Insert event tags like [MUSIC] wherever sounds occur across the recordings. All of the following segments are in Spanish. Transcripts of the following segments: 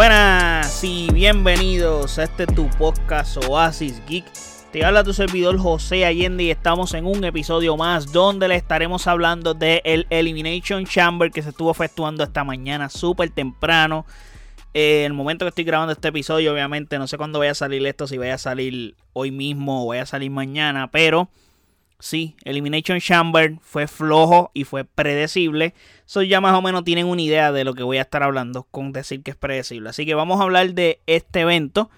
Buenas y bienvenidos a este tu podcast Oasis Geek. Te habla tu servidor José Allende y estamos en un episodio más donde le estaremos hablando el Elimination Chamber que se estuvo efectuando esta mañana súper temprano. Eh, el momento que estoy grabando este episodio, obviamente no sé cuándo vaya a salir esto, si vaya a salir hoy mismo o vaya a salir mañana, pero sí, Elimination Chamber fue flojo y fue predecible. Eso ya más o menos tienen una idea de lo que voy a estar hablando con decir que es predecible. Así que vamos a hablar de este evento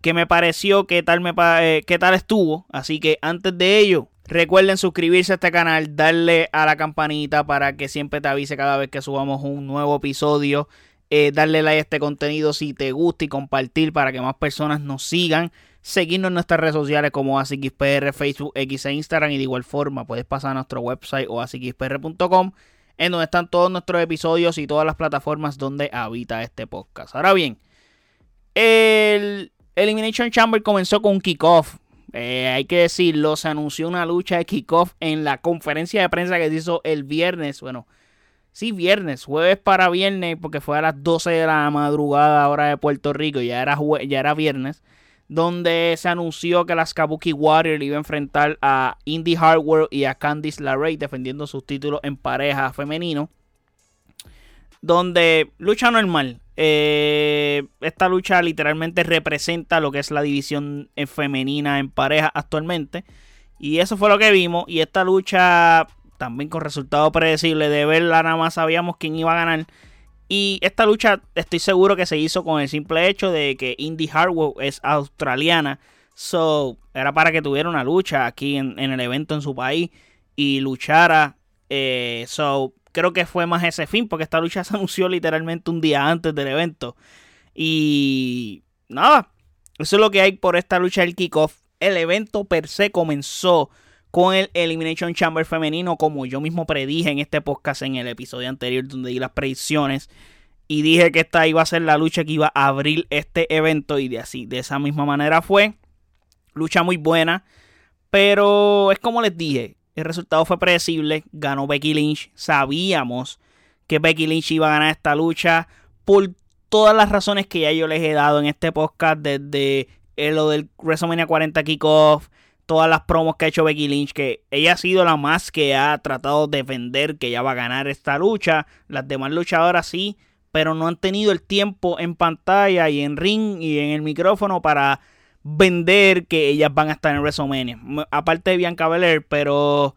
que me pareció, qué tal, me, eh, qué tal estuvo. Así que antes de ello, recuerden suscribirse a este canal, darle a la campanita para que siempre te avise cada vez que subamos un nuevo episodio. Eh, darle like a este contenido si te gusta y compartir para que más personas nos sigan. Seguirnos en nuestras redes sociales como ASIXPR, Facebook, X e Instagram. Y de igual forma puedes pasar a nuestro website o asixpr.com en donde están todos nuestros episodios y todas las plataformas donde habita este podcast. Ahora bien, el Elimination Chamber comenzó con un kickoff. Eh, hay que decirlo, se anunció una lucha de kickoff en la conferencia de prensa que se hizo el viernes. Bueno, sí, viernes, jueves para viernes, porque fue a las 12 de la madrugada, hora de Puerto Rico, ya era, ya era viernes. Donde se anunció que las Kabuki Warriors iba a enfrentar a Indy Hardware y a Candice LeRae defendiendo sus títulos en pareja femenino. Donde lucha normal. Eh, esta lucha literalmente representa lo que es la división femenina en pareja actualmente. Y eso fue lo que vimos. Y esta lucha también con resultado predecible de verla nada más sabíamos quién iba a ganar. Y esta lucha estoy seguro que se hizo con el simple hecho de que Indy Hardware es australiana. So, era para que tuviera una lucha aquí en, el evento en su país y luchara. Eh, so, creo que fue más ese fin, porque esta lucha [LAUGHS] se anunció literalmente un día antes del evento. Y nada, eso es lo que hay por esta lucha del kickoff. El evento per se comenzó con el Elimination Chamber femenino, como yo mismo predije en este podcast en el episodio anterior donde di las predicciones. Y dije que esta iba a ser la lucha que iba a abrir este evento. Y de así, de esa misma manera fue. Lucha muy buena. Pero es como les dije. El resultado fue predecible. Ganó Becky Lynch. Sabíamos que Becky Lynch iba a ganar esta lucha por todas las razones que ya yo les he dado en este podcast. Desde lo del WrestleMania 40 Kickoff. Todas las promos que ha hecho Becky Lynch. Que ella ha sido la más que ha tratado de defender que ella va a ganar esta lucha. Las demás luchadoras sí. Pero no han tenido el tiempo en pantalla y en ring y en el micrófono para vender que ellas van a estar en WrestleMania. Aparte de Bianca Belair, pero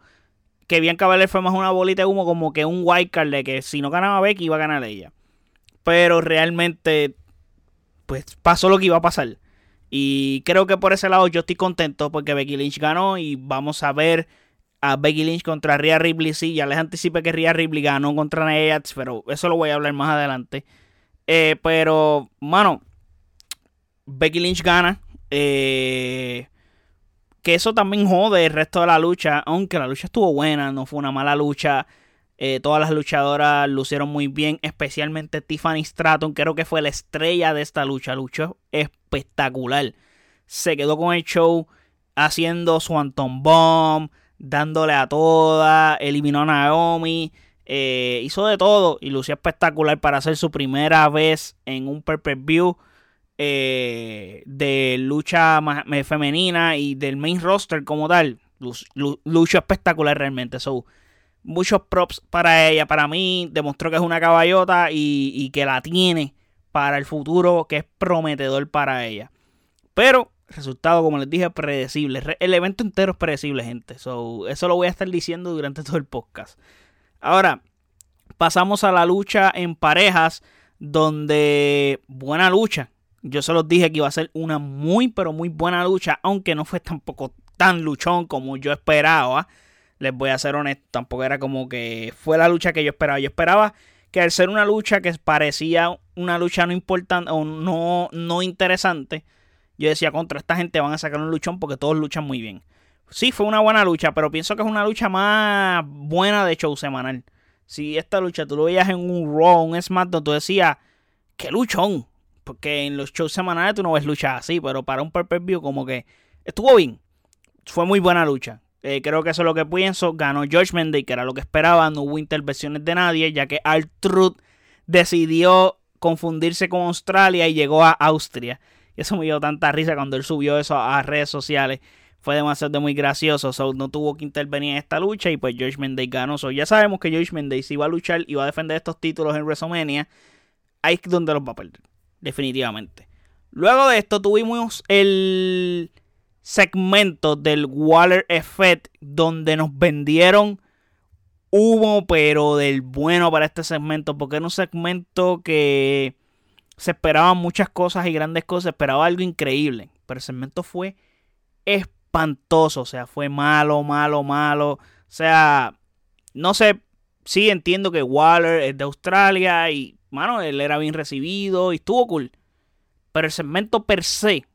que Bianca Belair fue más una bolita de humo como que un wildcard de que si no ganaba Becky iba a ganar ella. Pero realmente, pues pasó lo que iba a pasar. Y creo que por ese lado yo estoy contento porque Becky Lynch ganó y vamos a ver a Becky Lynch contra Rhea Ripley. Sí, ya les anticipé que Rhea Ripley ganó contra Nia pero eso lo voy a hablar más adelante. Eh, pero, mano, Becky Lynch gana. Eh, que eso también jode el resto de la lucha. Aunque la lucha estuvo buena, no fue una mala lucha. Eh, todas las luchadoras lucieron muy bien, especialmente Tiffany Stratton, creo que fue la estrella de esta lucha. Luchó espectacular. Se quedó con el show haciendo su Anton Bomb, dándole a toda, eliminó a Naomi, eh, hizo de todo y lució espectacular para hacer su primera vez en un pay-per-view. Eh, de lucha femenina y del main roster como tal. Lucha espectacular realmente. So, muchos props para ella. Para mí demostró que es una caballota y, que la tiene para el futuro que es prometedor para ella. Pero resultado, como les dije, predecible. El evento entero es predecible, gente. So, eso lo voy a estar diciendo durante [LAUGHS] todo el podcast. Ahora, pasamos a la lucha en parejas, donde buena lucha. Yo se los dije que iba a ser una muy, pero muy buena lucha, aunque no fue tampoco tan luchón como yo esperaba. Les voy a ser honesto, tampoco era como que fue la lucha que yo esperaba. Yo esperaba que al ser una lucha que parecía una lucha no importante o no, no interesante, yo decía, contra esta gente van a sacar un luchón porque todos luchan muy bien. Sí, fue una buena lucha, pero pienso que es una lucha más buena de show semanal. Si esta lucha tú lo veías en un Raw, un SmackDown, tú decías, qué luchón. Porque en los shows semanales tú no ves luchas así, pero para un pay-per-view como que estuvo bien. Fue muy buena lucha. Eh, creo que eso es lo que pienso. Ganó George Day, que era lo que esperaba. No hubo intervenciones de nadie, ya que Art decidió confundirse con Australia y llegó a Austria. Y eso me dio tanta risa cuando él subió eso a redes sociales. Fue demasiado muy gracioso. So, no tuvo que intervenir en esta lucha. Y pues George Mendes ganó. So, ya sabemos que George Mendes iba a luchar y va a defender estos títulos en WrestleMania. Ahí es donde los va a perder. Definitivamente. Luego de esto tuvimos el segmento del Waller Effect. Donde nos vendieron humo, pero del bueno para este segmento, porque era un segmento que se esperaban muchas cosas y grandes cosas, esperaba algo increíble, pero el segmento fue espantoso, o sea, fue malo, malo, malo, o sea, no sé, sí entiendo que Waller es de Australia y, mano, él era bien recibido y estuvo cool, pero el segmento per se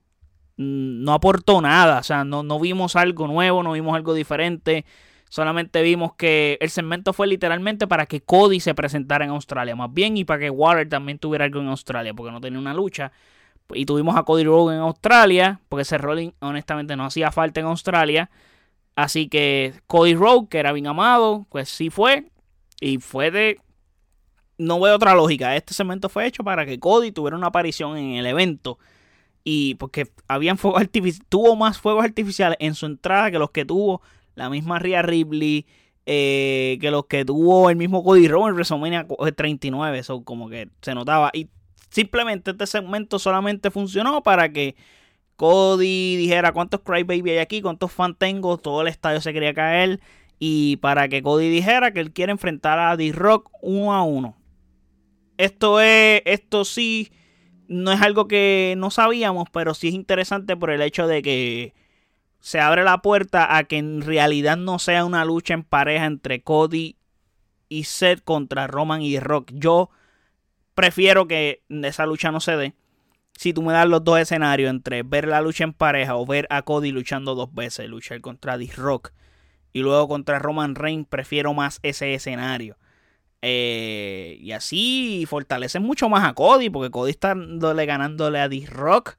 no aportó nada, o sea, no, no vimos algo nuevo, no vimos algo diferente, Solamente vimos que el segmento fue literalmente para que Cody se presentara en Australia, más bien, y para que Waller también tuviera algo en Australia, porque no tenía una lucha. Y tuvimos a Cody Rhodes en Australia, porque ese rolling honestamente no hacía falta en Australia. Así que Cody Rhodes, que era bien amado, pues sí fue. Y fue de... No veo otra lógica. Este segmento fue hecho para que Cody tuviera una aparición en el evento. Y porque habían fuegos artificiales, tuvo más fuegos artificiales en su entrada que los que tuvo la misma Rhea Ripley, eh, que los que tuvo el mismo Cody Rhodes en WrestleMania 39, eso como que se notaba. Y simplemente este segmento solamente funcionó para que Cody dijera cuántos Crybaby hay aquí, cuántos fans tengo, todo el estadio se quería caer. Y para que Cody dijera que él quiere enfrentar a D-Rock uno a uno. Esto es, esto sí, no es algo que no sabíamos, pero sí es interesante por el hecho de que se abre la puerta a que en realidad no sea una lucha en pareja entre Cody y Seth contra Roman y Rock. Yo prefiero que esa lucha no se dé. Si tú me das los dos escenarios entre ver la lucha en pareja o ver a Cody luchando dos veces, luchar contra The Rock y luego contra Roman Reigns, prefiero más ese escenario. Eh, y así fortalece mucho más a Cody, porque Cody está ganándole a The Rock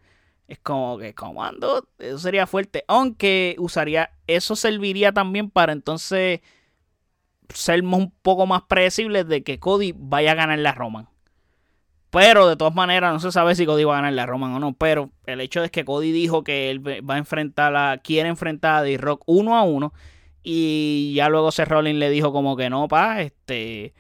es como que comando, eso sería fuerte. Aunque usaría, eso serviría también para entonces ser un poco más predecibles de que Cody vaya a ganar la Roman. Pero de todas maneras no se sabe si Cody va a ganar la Roman o no. Pero el hecho es que Cody dijo que él va a enfrentar a, quiere enfrentar a D-Rock uno a uno. Y ya luego Seth Rollins le dijo como que no, pa, este,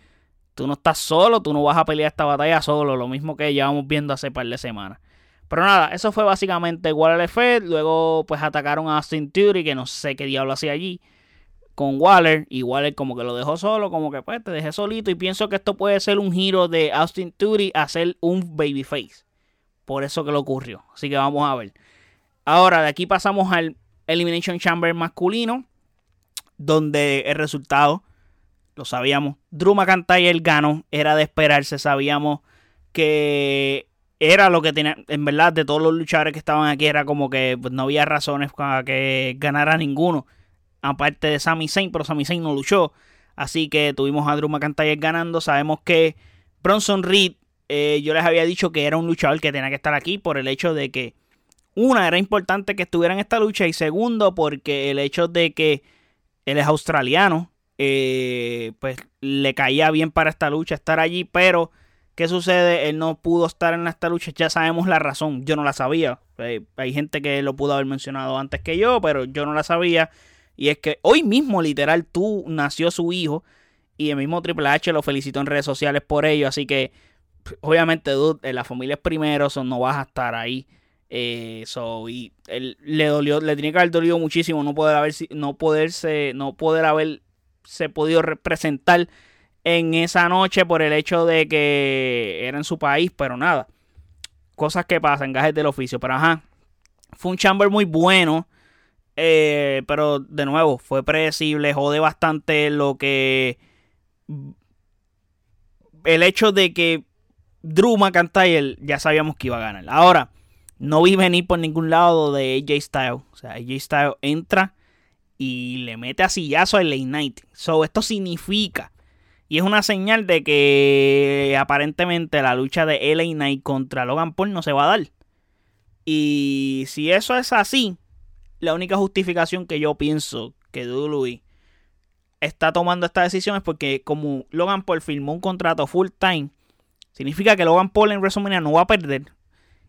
tú no estás solo, tú no vas a pelear esta batalla solo. Lo mismo que llevamos viendo hace par de semanas. Pero nada, eso fue básicamente Waller Effect. Luego, pues atacaron a Austin Theory, que no sé qué diablo hacía allí, con Waller. Y Waller, como que lo dejó solo, como que pues te dejé solito. Y pienso que esto puede ser un giro de Austin Theory a ser un babyface. Por eso que lo ocurrió. Así que vamos a ver. Ahora, de aquí pasamos al Elimination Chamber masculino, donde el resultado, lo sabíamos, Drew McIntyre ganó, era de esperarse, sabíamos que era lo que tenía, en verdad, de todos los luchadores que estaban aquí, era como que pues, no había razones para que ganara ninguno. Aparte de Sami Zayn, pero Sami Zayn no luchó. Así que tuvimos a Drew McIntyre ganando. Sabemos que Bronson Reed, eh, yo les había dicho que era un luchador que tenía que estar aquí por el hecho de que, una, era importante que estuviera en esta lucha. Y segundo, porque el hecho de que él es australiano, eh, pues le caía bien para esta lucha estar allí, pero ¿Qué sucede? Él no pudo estar en esta lucha. Ya sabemos la razón. Yo no la sabía. Eh, hay gente que lo pudo haber mencionado antes que yo, pero yo no la sabía. Y es que hoy mismo, literal, tú nació su hijo. Y el mismo Triple H lo felicitó en redes sociales por ello. Así que, obviamente, dude, la familia es primero. So no vas a estar ahí. Eh, y él, le dolió, le tenía que haber dolido muchísimo no poder haber, no poderse, no poder haberse podido representar en esa noche por el hecho de que era en su país, pero nada. Cosas que pasan, gajes del oficio. Pero ajá, fue un chamber muy bueno. Eh, pero de nuevo, fue predecible, jode bastante lo que. El hecho de que Drew McIntyre ya sabíamos que iba a ganar. Ahora, no vi venir por ningún lado de AJ Styles. O sea, AJ Styles entra y le mete a sillazo al Late Night. So, esto significa y es una señal de que aparentemente la lucha de LA Knight contra Logan Paul no se va a dar. Y si eso es así, la única justificación que yo pienso que WWE está tomando esta decisión es porque como Logan Paul firmó un contrato full time, significa que Logan Paul en WrestleMania no va a perder.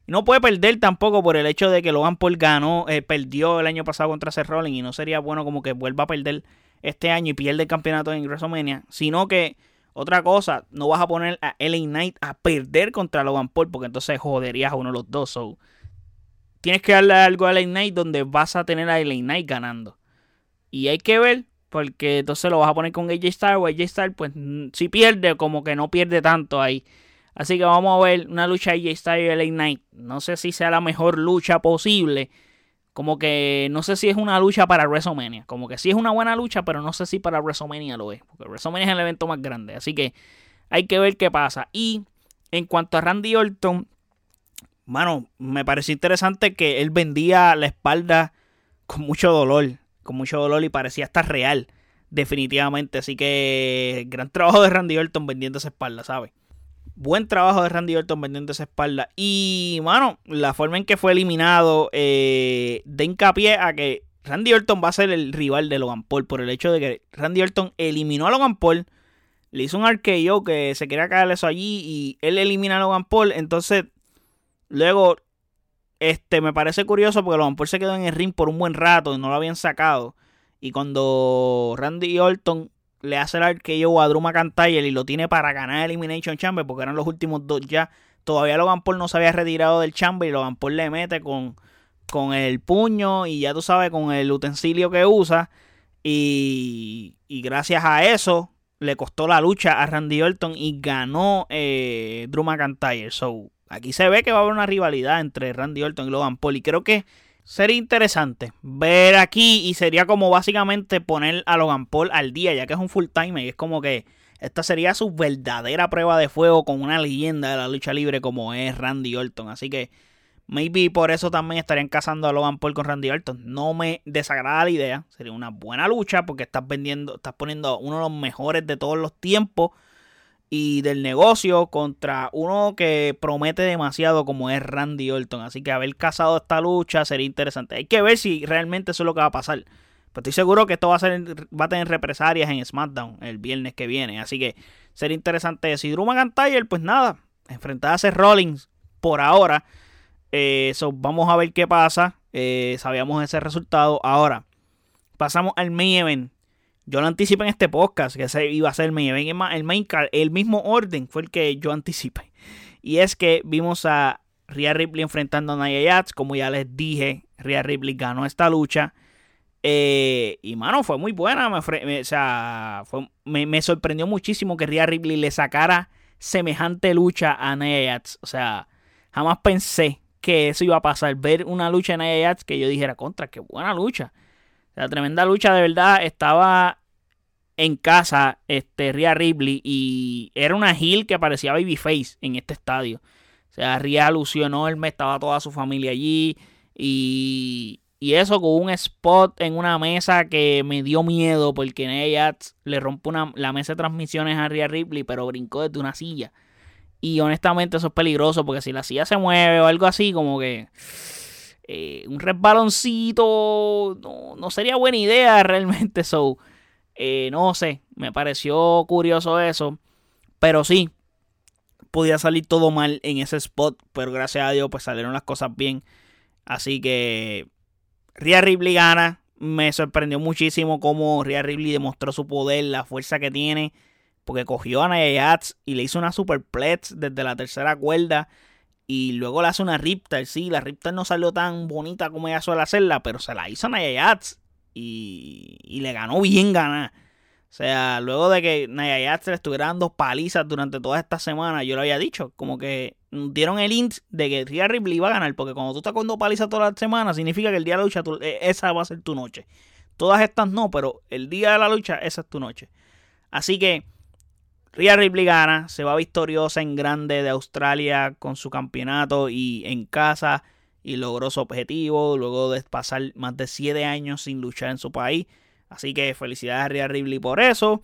No puede perder tampoco por el hecho de que Logan Paul ganó, eh, perdió el año pasado contra Seth Rollins y no sería bueno como que vuelva a perder este año y pierde el campeonato en WrestleMania, sino que otra cosa, no vas a poner a LA Knight a perder contra Logan Paul porque entonces joderías a uno de los dos. tienes que darle algo a LA Knight donde vas a tener a LA Knight ganando. Y hay que ver, porque entonces lo vas a poner con AJ Styles o AJ Styles, pues si pierde, como que no pierde tanto ahí. Así que vamos a ver una lucha AJ Styles LA Knight. No sé si sea la mejor lucha posible como que no sé si es una lucha para WrestleMania. Como que sí es una buena lucha, pero no sé si para WrestleMania lo es. Porque WrestleMania es el evento más grande. Así que hay que ver qué pasa. Y en cuanto a Randy Orton, mano, me pareció interesante que él vendía la espalda con mucho dolor. Con mucho dolor y parecía estar real. Definitivamente. Así que gran trabajo de Randy Orton vendiendo esa espalda, ¿sabes? Buen trabajo de Randy Orton vendiendo esa espalda. Y, mano, la forma en que fue eliminado eh, de hincapié a que Randy Orton va a ser el rival de Logan Paul por el hecho de que Randy Orton eliminó a Logan Paul. Le hizo un RKO que se quería caer eso allí y él elimina a Logan Paul. Entonces, luego, este, me parece curioso porque Logan Paul se quedó en el ring por un buen rato y no lo habían sacado. Y cuando Randy Orton le hace el arqueo a Drew McIntyre y lo tiene para ganar Elimination Chamber porque eran los últimos dos ya. Todavía Logan Paul no se había retirado del Chamber y Logan Paul le mete con, con el puño y ya tú sabes con el utensilio que usa. Y, y gracias a eso le costó la lucha a Randy Orton y ganó eh, Drew McIntyre. So, aquí se ve que va a haber una rivalidad entre Randy Orton y Logan Paul. Y creo que Sería interesante ver aquí y sería como básicamente poner a Logan Paul al día, ya que es un full time y es como que esta sería su verdadera prueba de fuego con una leyenda de la lucha libre como es Randy Orton. Así que maybe por eso también estarían casando a Logan Paul con Randy Orton. No me desagrada la idea, sería una buena lucha porque estás vendiendo, estás poniendo uno de los mejores de todos los tiempos y del negocio contra uno que promete demasiado como es Randy Orton. Así que haber casado esta lucha sería interesante. Hay que ver si realmente eso es lo que va a pasar. Pero estoy seguro que esto va a, ser, va a tener represalias en SmackDown el viernes que viene. Así que sería interesante. Si Drew McIntyre, pues nada, enfrentar a Seth Rollins por ahora. Eh, vamos a ver qué pasa. Eh, sabíamos ese resultado. Ahora, pasamos al main event yo lo anticipé en este podcast que iba a ser el main event. El main card, el mismo orden fue el que yo anticipé. Y es que vimos a Rhea Ripley enfrentando a Nia Jax. Como ya les dije, Rhea Ripley ganó esta lucha. Eh, y mano, fue muy buena. O sea, me, sorprendió muchísimo que Rhea Ripley le sacara semejante lucha a Nia Jax. O sea, jamás pensé que eso iba a pasar. Ver una lucha de Nia Jax que yo dijera contra, qué buena lucha. La tremenda lucha de verdad estaba en casa este, Rhea Ripley y era una heel que parecía babyface en este estadio. O sea, Rhea alusionó, él estaba toda su familia allí y, y eso con un spot en una mesa que me dio miedo porque en ella le rompe una, la mesa de transmisiones a Rhea Ripley, pero brincó desde una silla. Y honestamente eso es peligroso porque si la silla se mueve o algo así, como que eh, un resbaloncito no, no, sería buena idea [LAUGHS] realmente. So, eh, no sé, me pareció curioso eso. Pero sí, podía salir todo mal en ese spot. Pero gracias a Dios, pues salieron las cosas bien. Así que Rhea Ripley gana. Me sorprendió muchísimo cómo Rhea Ripley demostró su poder, la fuerza que tiene. Porque cogió a Nia y le hizo una superplex desde la tercera cuerda. Y luego le hace una Riptide. Sí, la Riptide no salió tan bonita como ella suele hacerla. Pero se la hizo a Nia y, le ganó bien ganar. O sea, luego de que Naya le estuviera dando palizas durante toda esta semana, yo lo había dicho, como que dieron el int de que Rhea Ripley iba a ganar, porque cuando tú estás con palizas toda la semana, significa que el día de la lucha, e, esa va a ser tu noche. Todas estas no, pero el día de la lucha, esa es tu noche. Así que Rhea Ripley gana, se va victoriosa en grande de Australia con su campeonato y en casa y logró su objetivo luego de pasar más de 7 años sin luchar en su país. Así que felicidades a Rhea Ripley por eso.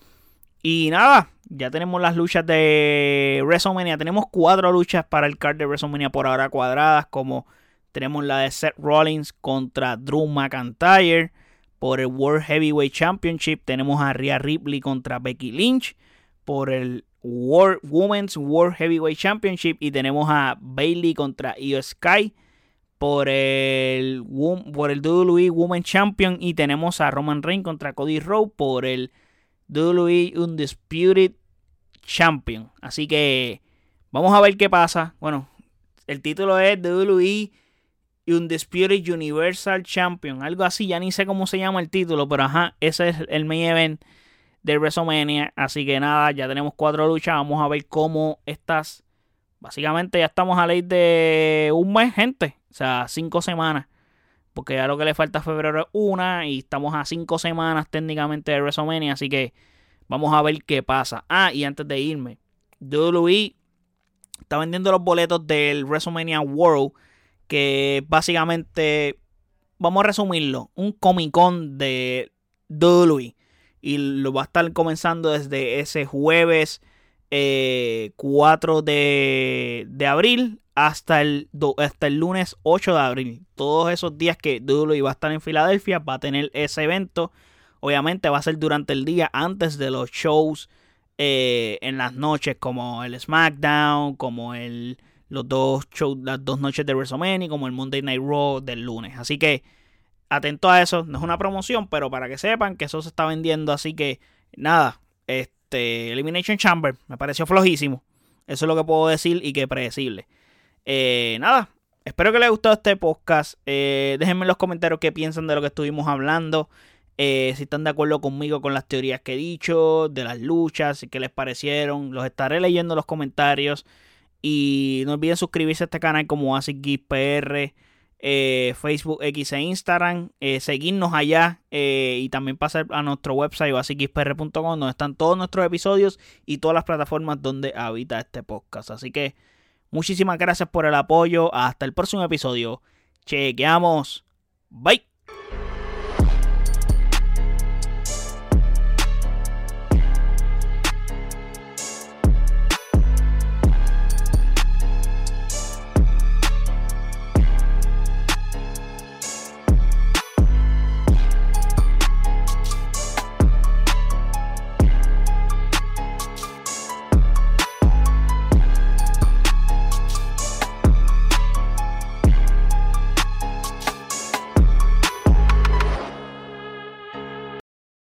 Y nada, ya tenemos las luchas de WrestleMania. Tenemos cuatro luchas para el card de WrestleMania por ahora cuadradas, como tenemos la de Seth Rollins contra Drew McIntyre por el World Heavyweight Championship. Tenemos a Rhea Ripley contra Becky Lynch por el World, Women's World Heavyweight Championship y tenemos a Bailey contra Io Sky por el, por el WWE Women's Champion y tenemos a Roman Reigns contra Cody Rhodes por el WWE Undisputed Champion. Así que vamos a ver qué pasa. Bueno, el título es WWE Undisputed Universal Champion. Algo así, ya ni sé cómo se llama el título, pero ajá, ese es el main event de WrestleMania. Así que nada, ya tenemos cuatro luchas. Vamos a ver cómo estas. Básicamente ya estamos a ley de un mes, gente. O sea, cinco semanas. Porque ya lo que le falta a febrero es una. Y estamos a cinco semanas técnicamente de WrestleMania. Así que vamos a ver qué pasa. Ah, y antes de irme, WWE está vendiendo los boletos del WrestleMania World. Que básicamente, vamos a resumirlo, un Comic Con de WWE y lo va a estar comenzando desde ese jueves 4 eh, de, abril hasta el, hasta el lunes 8 de abril. Todos esos días que Dulo va a estar en Filadelfia va a tener ese evento. Obviamente va a ser durante el día antes de los shows eh, en las noches como el SmackDown, como el, los dos shows, las dos noches de WrestleMania, como el Monday Night Raw del lunes. Así que atento a eso. No es una promoción, pero para que sepan que eso se está vendiendo. Así que nada, este Elimination Chamber me pareció flojísimo. Eso es lo que puedo decir y que predecible. Eh, nada, espero que les haya gustado este podcast. Eh, déjenme en los comentarios qué piensan de lo que estuvimos hablando. Eh, si están de acuerdo conmigo con las teorías que he dicho, de las luchas, y qué les parecieron. Los estaré leyendo en los comentarios. Y no olviden suscribirse a este canal como AsicGeekPR. Eh, Facebook, X e Instagram. Eh, seguirnos allá eh, y también pasar a nuestro website basicxpr.com donde están todos nuestros episodios y todas las plataformas donde habita este podcast. Así que muchísimas gracias por el apoyo. Hasta el próximo episodio. Chequeamos. Bye.